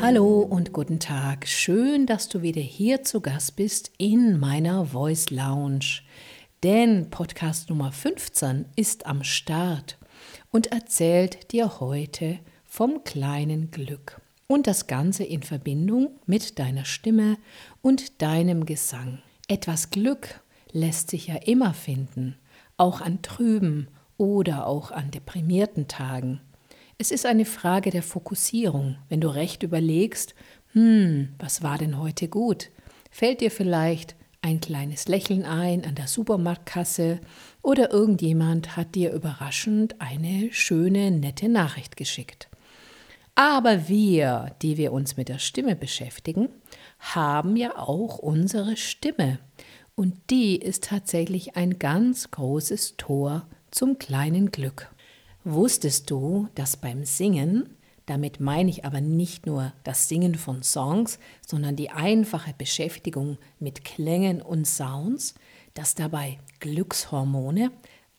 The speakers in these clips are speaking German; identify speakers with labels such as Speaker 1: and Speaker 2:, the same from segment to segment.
Speaker 1: Hallo und guten Tag. Schön, dass du wieder hier zu Gast bist in meiner Voice Lounge. Denn Podcast Nummer 15 ist am Start und erzählt dir heute vom kleinen Glück. Und das Ganze in Verbindung mit deiner Stimme und deinem Gesang. Etwas Glück lässt sich ja immer finden, auch an trüben oder auch an deprimierten Tagen. Es ist eine Frage der Fokussierung. Wenn du recht überlegst, hm, was war denn heute gut? Fällt dir vielleicht ein kleines Lächeln ein an der Supermarktkasse oder irgendjemand hat dir überraschend eine schöne, nette Nachricht geschickt. Aber wir, die wir uns mit der Stimme beschäftigen, haben ja auch unsere Stimme. Und die ist tatsächlich ein ganz großes Tor zum kleinen Glück. Wusstest du, dass beim Singen, damit meine ich aber nicht nur das Singen von Songs, sondern die einfache Beschäftigung mit Klängen und Sounds, dass dabei Glückshormone,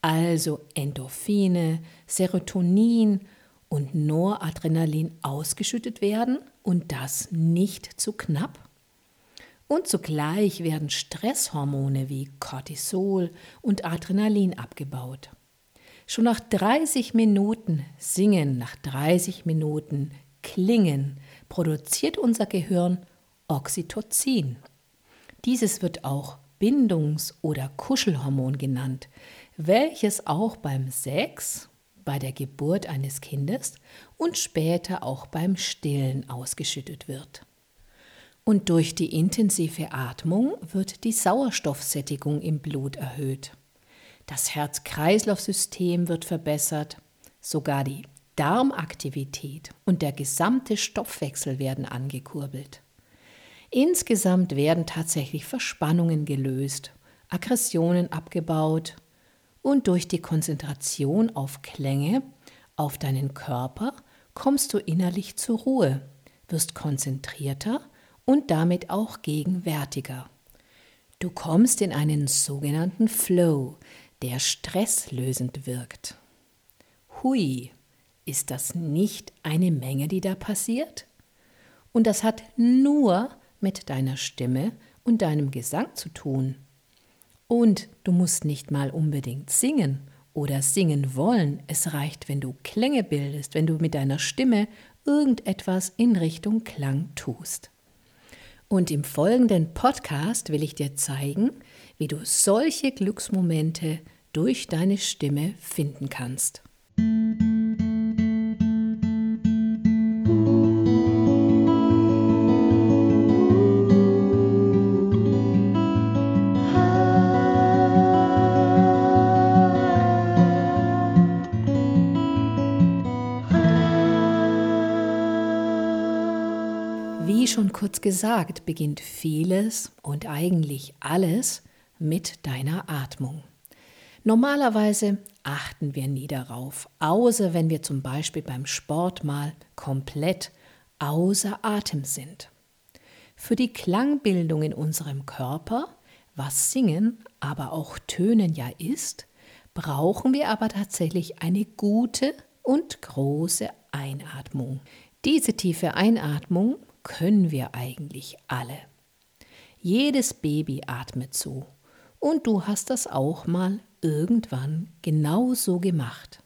Speaker 1: also Endorphine, Serotonin und Noradrenalin ausgeschüttet werden und das nicht zu knapp? Und zugleich werden Stresshormone wie Cortisol und Adrenalin abgebaut. Schon nach 30 Minuten Singen, nach 30 Minuten Klingen produziert unser Gehirn Oxytocin. Dieses wird auch Bindungs- oder Kuschelhormon genannt, welches auch beim Sex, bei der Geburt eines Kindes und später auch beim Stillen ausgeschüttet wird. Und durch die intensive Atmung wird die Sauerstoffsättigung im Blut erhöht. Das Herz-Kreislauf-System wird verbessert, sogar die Darmaktivität und der gesamte Stoffwechsel werden angekurbelt. Insgesamt werden tatsächlich Verspannungen gelöst, Aggressionen abgebaut und durch die Konzentration auf Klänge, auf deinen Körper, kommst du innerlich zur Ruhe, wirst konzentrierter und damit auch gegenwärtiger. Du kommst in einen sogenannten Flow, der stresslösend wirkt. Hui, ist das nicht eine Menge, die da passiert? Und das hat nur mit deiner Stimme und deinem Gesang zu tun. Und du musst nicht mal unbedingt singen oder singen wollen. Es reicht, wenn du Klänge bildest, wenn du mit deiner Stimme irgendetwas in Richtung Klang tust. Und im folgenden Podcast will ich dir zeigen, wie du solche Glücksmomente durch deine Stimme finden kannst. Gesagt, beginnt vieles und eigentlich alles mit deiner Atmung. Normalerweise achten wir nie darauf, außer wenn wir zum Beispiel beim Sport mal komplett außer Atem sind. Für die Klangbildung in unserem Körper, was Singen, aber auch Tönen ja ist, brauchen wir aber tatsächlich eine gute und große Einatmung. Diese tiefe Einatmung können wir eigentlich alle. Jedes Baby atmet so und du hast das auch mal irgendwann genau so gemacht.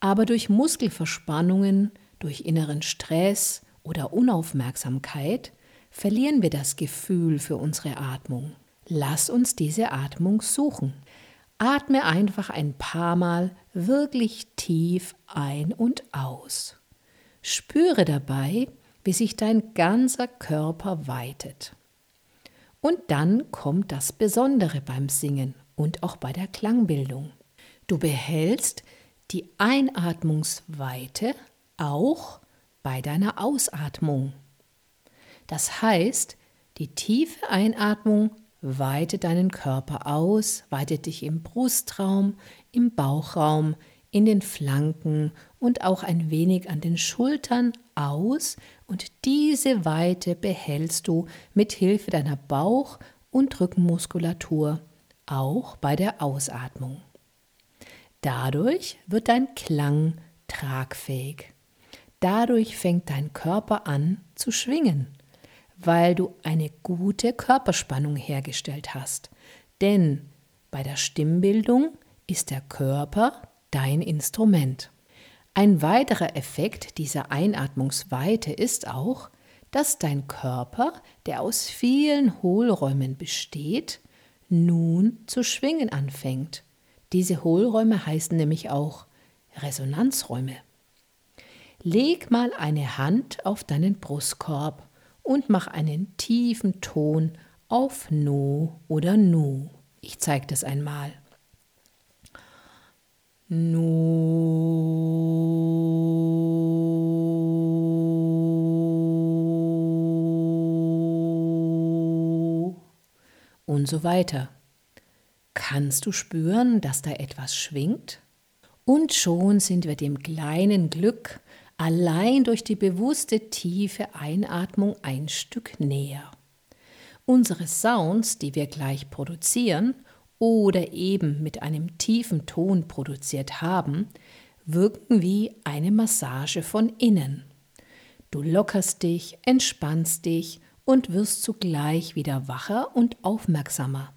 Speaker 1: Aber durch Muskelverspannungen, durch inneren Stress oder Unaufmerksamkeit verlieren wir das Gefühl für unsere Atmung. Lass uns diese Atmung suchen. Atme einfach ein paar Mal wirklich tief ein und aus. Spüre dabei, wie sich dein ganzer Körper weitet. Und dann kommt das Besondere beim Singen und auch bei der Klangbildung. Du behältst die Einatmungsweite auch bei deiner Ausatmung. Das heißt, die tiefe Einatmung weitet deinen Körper aus, weitet dich im Brustraum, im Bauchraum, in den Flanken und auch ein wenig an den Schultern aus und diese Weite behältst du mit Hilfe deiner Bauch- und Rückenmuskulatur auch bei der Ausatmung. Dadurch wird dein Klang tragfähig. Dadurch fängt dein Körper an zu schwingen, weil du eine gute Körperspannung hergestellt hast. Denn bei der Stimmbildung ist der Körper dein Instrument. Ein weiterer Effekt dieser Einatmungsweite ist auch, dass dein Körper, der aus vielen Hohlräumen besteht, nun zu schwingen anfängt. Diese Hohlräume heißen nämlich auch Resonanzräume. Leg mal eine Hand auf deinen Brustkorb und mach einen tiefen Ton auf No oder Nu. Ich zeige das einmal. Und so weiter. Kannst du spüren, dass da etwas schwingt? Und schon sind wir dem kleinen Glück allein durch die bewusste tiefe Einatmung ein Stück näher. Unsere Sounds, die wir gleich produzieren oder eben mit einem tiefen Ton produziert haben, wirken wie eine Massage von innen. Du lockerst dich, entspannst dich und wirst zugleich wieder wacher und aufmerksamer.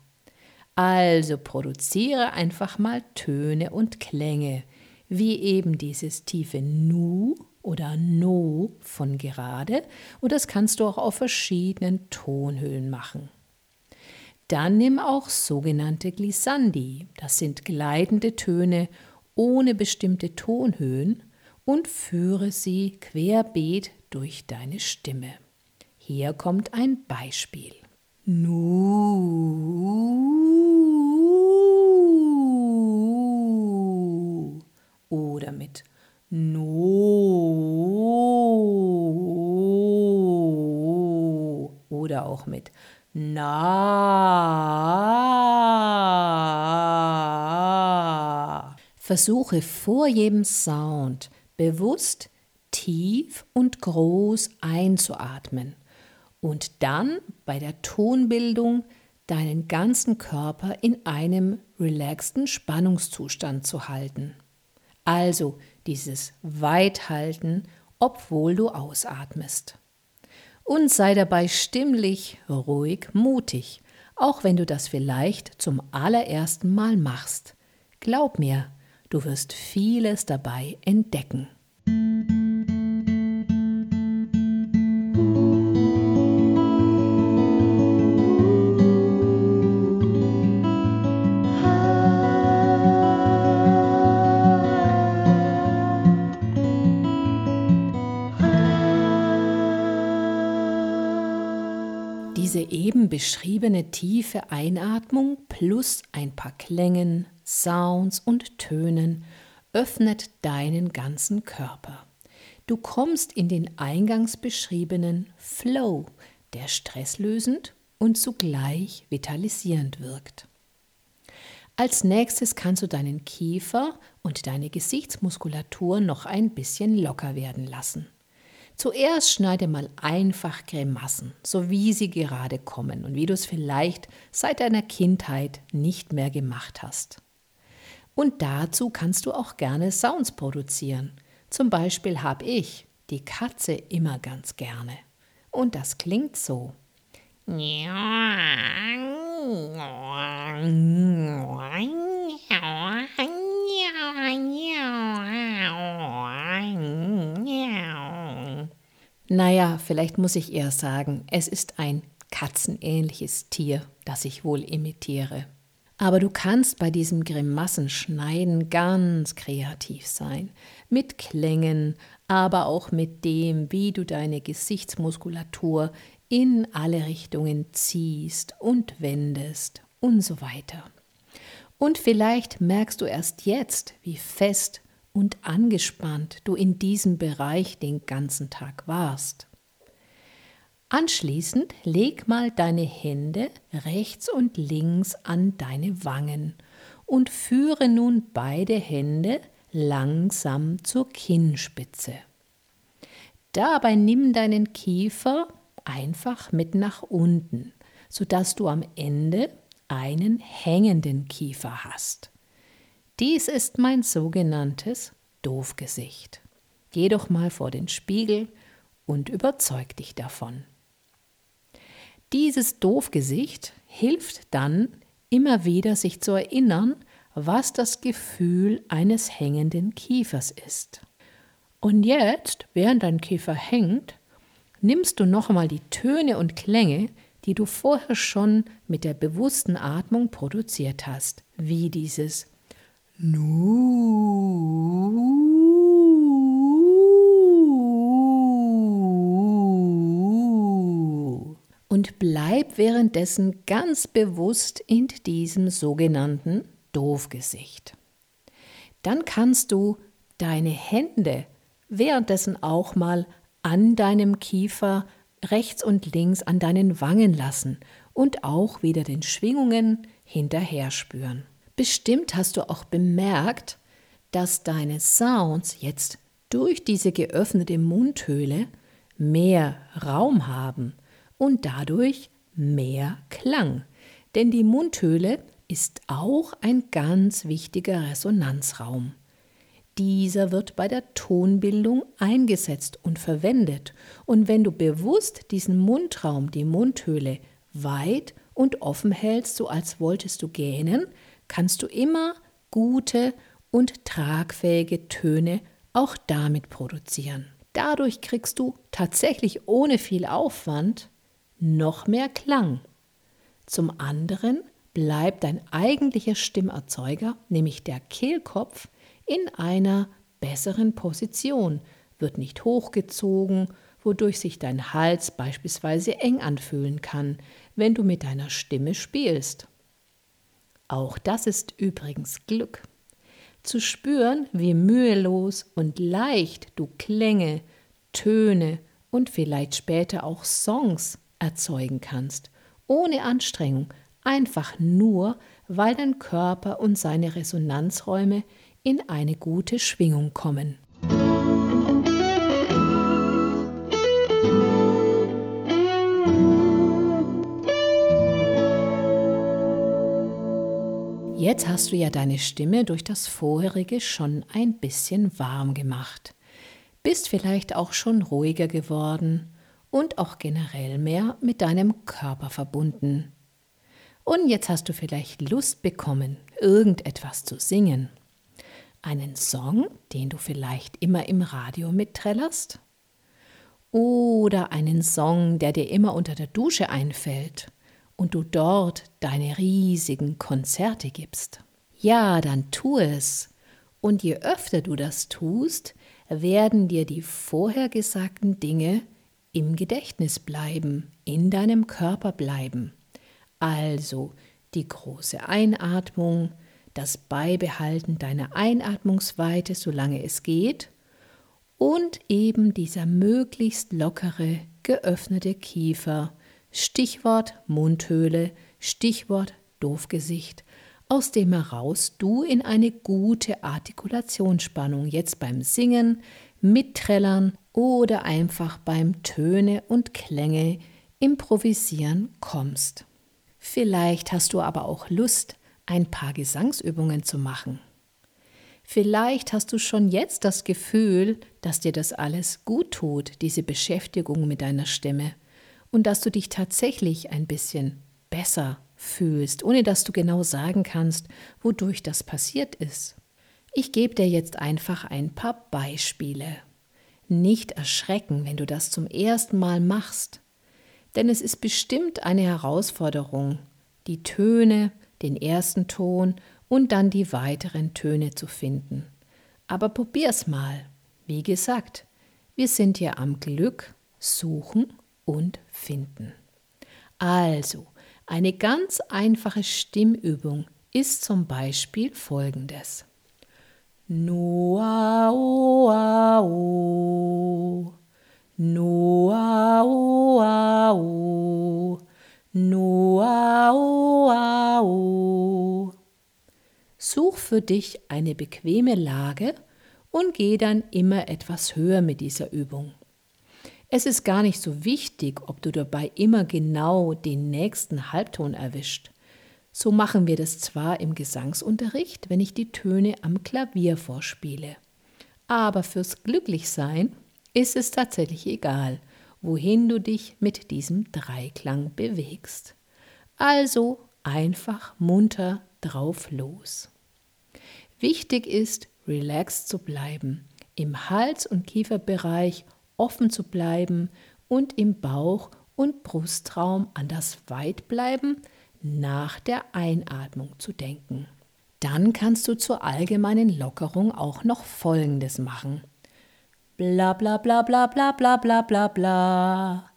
Speaker 1: Also produziere einfach mal Töne und Klänge, wie eben dieses tiefe Nu oder No von gerade und das kannst du auch auf verschiedenen Tonhöhen machen. Dann nimm auch sogenannte Glissandi, das sind gleitende Töne ohne bestimmte Tonhöhen und führe sie querbeet durch deine Stimme. Hier kommt ein Beispiel. Nu oder mit No oder auch mit Na. Versuche vor jedem Sound bewusst tief und groß einzuatmen und dann bei der Tonbildung deinen ganzen Körper in einem relaxten Spannungszustand zu halten. Also dieses Weithalten, obwohl du ausatmest. Und sei dabei stimmlich, ruhig, mutig, auch wenn du das vielleicht zum allerersten Mal machst. Glaub mir, du wirst vieles dabei entdecken. Beschriebene tiefe Einatmung plus ein paar Klängen, Sounds und Tönen öffnet deinen ganzen Körper. Du kommst in den eingangs beschriebenen Flow, der stresslösend und zugleich vitalisierend wirkt. Als nächstes kannst du deinen Kiefer und deine Gesichtsmuskulatur noch ein bisschen locker werden lassen. Zuerst schneide mal einfach Grimassen, so wie sie gerade kommen und wie du es vielleicht seit deiner Kindheit nicht mehr gemacht hast. Und dazu kannst du auch gerne Sounds produzieren. Zum Beispiel habe ich die Katze immer ganz gerne. Und das klingt so. Naja, vielleicht muss ich eher sagen, es ist ein katzenähnliches Tier, das ich wohl imitiere. Aber du kannst bei diesem Grimassenschneiden ganz kreativ sein, mit Klängen, aber auch mit dem, wie du deine Gesichtsmuskulatur in alle Richtungen ziehst und wendest und so weiter. Und vielleicht merkst du erst jetzt, wie fest und angespannt du in diesem Bereich den ganzen Tag warst. Anschließend leg mal deine Hände rechts und links an deine Wangen und führe nun beide Hände langsam zur Kinnspitze. Dabei nimm deinen Kiefer einfach mit nach unten, sodass du am Ende einen hängenden Kiefer hast. Dies ist mein sogenanntes Doofgesicht. Geh doch mal vor den Spiegel und überzeug dich davon. Dieses Doofgesicht hilft dann, immer wieder sich zu erinnern, was das Gefühl eines hängenden Kiefers ist. Und jetzt, während dein Kiefer hängt, nimmst du noch einmal die Töne und Klänge, die du vorher schon mit der bewussten Atmung produziert hast, wie dieses Nu. Und bleib währenddessen ganz bewusst in diesem sogenannten Doofgesicht. Dann kannst du deine Hände währenddessen auch mal an deinem Kiefer rechts und links an deinen Wangen lassen und auch wieder den Schwingungen hinterher spüren. Bestimmt hast du auch bemerkt, dass deine Sounds jetzt durch diese geöffnete Mundhöhle mehr Raum haben und dadurch mehr Klang. Denn die Mundhöhle ist auch ein ganz wichtiger Resonanzraum. Dieser wird bei der Tonbildung eingesetzt und verwendet. Und wenn du bewusst diesen Mundraum, die Mundhöhle, weit und offen hältst, so als wolltest du gähnen, kannst du immer gute und tragfähige Töne auch damit produzieren. Dadurch kriegst du tatsächlich ohne viel Aufwand noch mehr Klang. Zum anderen bleibt dein eigentlicher Stimmerzeuger, nämlich der Kehlkopf, in einer besseren Position, wird nicht hochgezogen, wodurch sich dein Hals beispielsweise eng anfühlen kann, wenn du mit deiner Stimme spielst. Auch das ist übrigens Glück. Zu spüren, wie mühelos und leicht du Klänge, Töne und vielleicht später auch Songs erzeugen kannst, ohne Anstrengung, einfach nur, weil dein Körper und seine Resonanzräume in eine gute Schwingung kommen. Jetzt hast du ja deine Stimme durch das vorherige schon ein bisschen warm gemacht. Bist vielleicht auch schon ruhiger geworden und auch generell mehr mit deinem Körper verbunden. Und jetzt hast du vielleicht Lust bekommen, irgendetwas zu singen. Einen Song, den du vielleicht immer im Radio mitträllerst? Oder einen Song, der dir immer unter der Dusche einfällt und du dort deine riesigen Konzerte gibst? Ja, dann tu es. Und je öfter du das tust, werden dir die vorher gesagten Dinge im Gedächtnis bleiben, in deinem Körper bleiben. Also die große Einatmung, das Beibehalten deiner Einatmungsweite, solange es geht, und eben dieser möglichst lockere, geöffnete Kiefer, Stichwort Mundhöhle, Stichwort Doofgesicht, aus dem heraus du in eine gute Artikulationsspannung jetzt beim Singen, Mitträllern oder einfach beim Töne und Klänge improvisieren kommst. Vielleicht hast du aber auch Lust, ein paar Gesangsübungen zu machen. Vielleicht hast du schon jetzt das Gefühl, dass dir das alles gut tut, diese Beschäftigung mit deiner Stimme, und dass du dich tatsächlich ein bisschen besser fühlst, ohne dass du genau sagen kannst, wodurch das passiert ist. Ich gebe dir jetzt einfach ein paar Beispiele. Nicht erschrecken, wenn du das zum ersten Mal machst, denn es ist bestimmt eine Herausforderung, die Töne, den ersten Ton und dann die weiteren Töne zu finden. Aber probier's mal. Wie gesagt, wir sind ja am Glück suchen und finden. Also, eine ganz einfache Stimmübung ist zum Beispiel folgendes. Such für dich eine bequeme Lage und geh dann immer etwas höher mit dieser Übung. Es ist gar nicht so wichtig, ob du dabei immer genau den nächsten Halbton erwischt, So machen wir das zwar im Gesangsunterricht, wenn ich die Töne am Klavier vorspiele. Aber fürs Glücklichsein ist es tatsächlich egal, wohin du dich mit diesem Dreiklang bewegst. Also einfach munter drauf los. Wichtig ist, relaxed zu bleiben, im Hals- und Kieferbereich offen zu bleiben und im Bauch- und Brustraum an das Weitbleiben nach der Einatmung zu denken. Dann kannst du zur allgemeinen Lockerung auch noch Folgendes machen. Bla bla bla bla bla bla bla bla bla.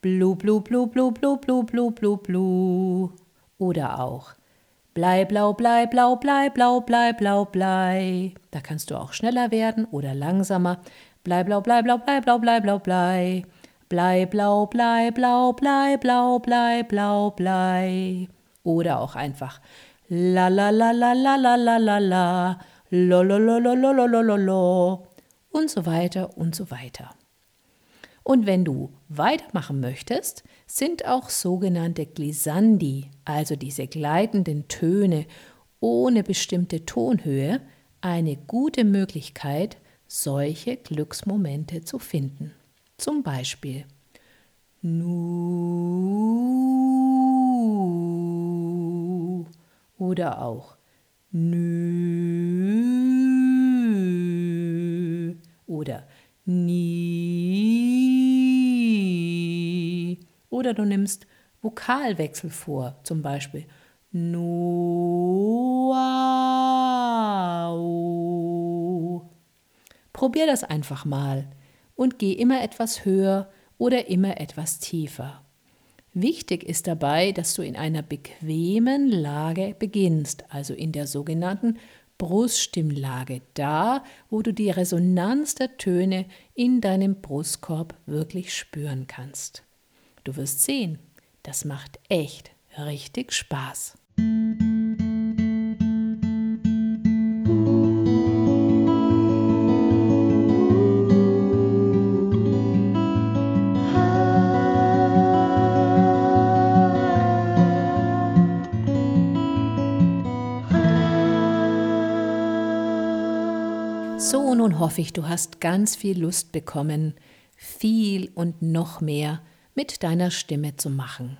Speaker 1: Blu blu blu blu blu blu blu blu blu. Oder auch Blei, blau, blei, blau, blei, blau, blei, blau, blei. Da kannst du auch schneller werden oder langsamer. Blei, blau, blei, blau, blei, blau, blei, blau, blei. Blei, blau, blei, blau, blei, blau, blei, blau, blei. Oder auch einfach la la la la la la la la la lo lo lo lo lo lo lo lo und so weiter und so weiter. Und wenn du weitermachen möchtest, sind auch sogenannte Glissandi, also diese gleitenden Töne ohne bestimmte Tonhöhe, eine gute Möglichkeit, solche Glücksmomente zu finden. Zum Beispiel Nu oder auch Nü Oder du nimmst Vokalwechsel vor, zum Beispiel Nuau. Probier das einfach mal und geh immer etwas höher oder immer etwas tiefer. Wichtig ist dabei, dass du in einer bequemen Lage beginnst, also in der sogenannten Bruststimmlage, da, wo du die Resonanz der Töne in deinem Brustkorb wirklich spüren kannst. Du wirst sehen, das macht echt richtig Spaß. So, nun hoffe ich, du hast ganz viel Lust bekommen, viel und noch mehr mit deiner Stimme zu machen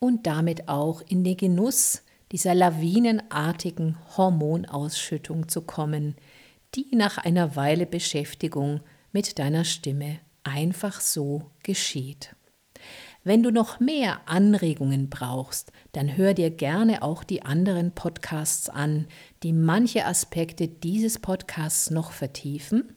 Speaker 1: und damit auch in den Genuss dieser lawinenartigen Hormonausschüttung zu kommen, die nach einer Weile Beschäftigung mit deiner Stimme einfach so geschieht. Wenn du noch mehr Anregungen brauchst, dann hör dir gerne auch die anderen Podcasts an, die manche Aspekte dieses Podcasts noch vertiefen.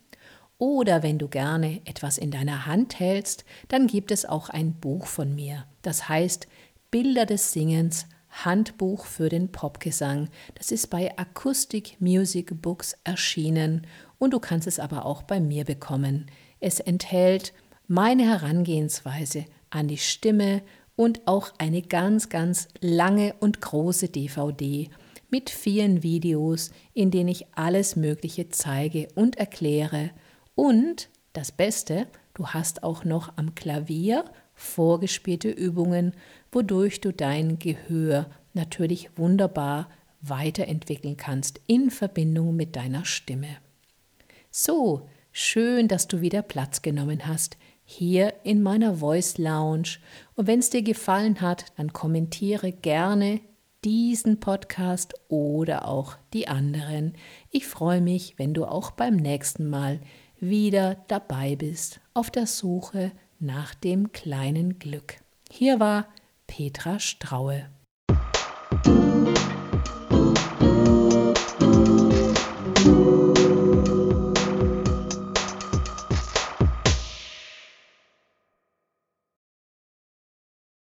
Speaker 1: Oder wenn du gerne etwas in deiner Hand hältst, dann gibt es auch ein Buch von mir. Das heißt Bilder des Singens, Handbuch für den Popgesang. Das ist bei Acoustic Music Books erschienen und du kannst es aber auch bei mir bekommen. Es enthält meine Herangehensweise an die Stimme und auch eine ganz, ganz lange und große DVD mit vielen Videos, in denen ich alles Mögliche zeige und erkläre. Und das Beste, du hast auch noch am Klavier vorgespielte Übungen, wodurch du dein Gehör natürlich wunderbar weiterentwickeln kannst in Verbindung mit deiner Stimme. So, schön, dass du wieder Platz genommen hast hier in meiner Voice Lounge. Und wenn es dir gefallen hat, dann kommentiere gerne diesen Podcast oder auch die anderen. Ich freue mich, wenn du auch beim nächsten Mal wieder dabei bist auf der Suche nach dem kleinen Glück. Hier war Petra Straue.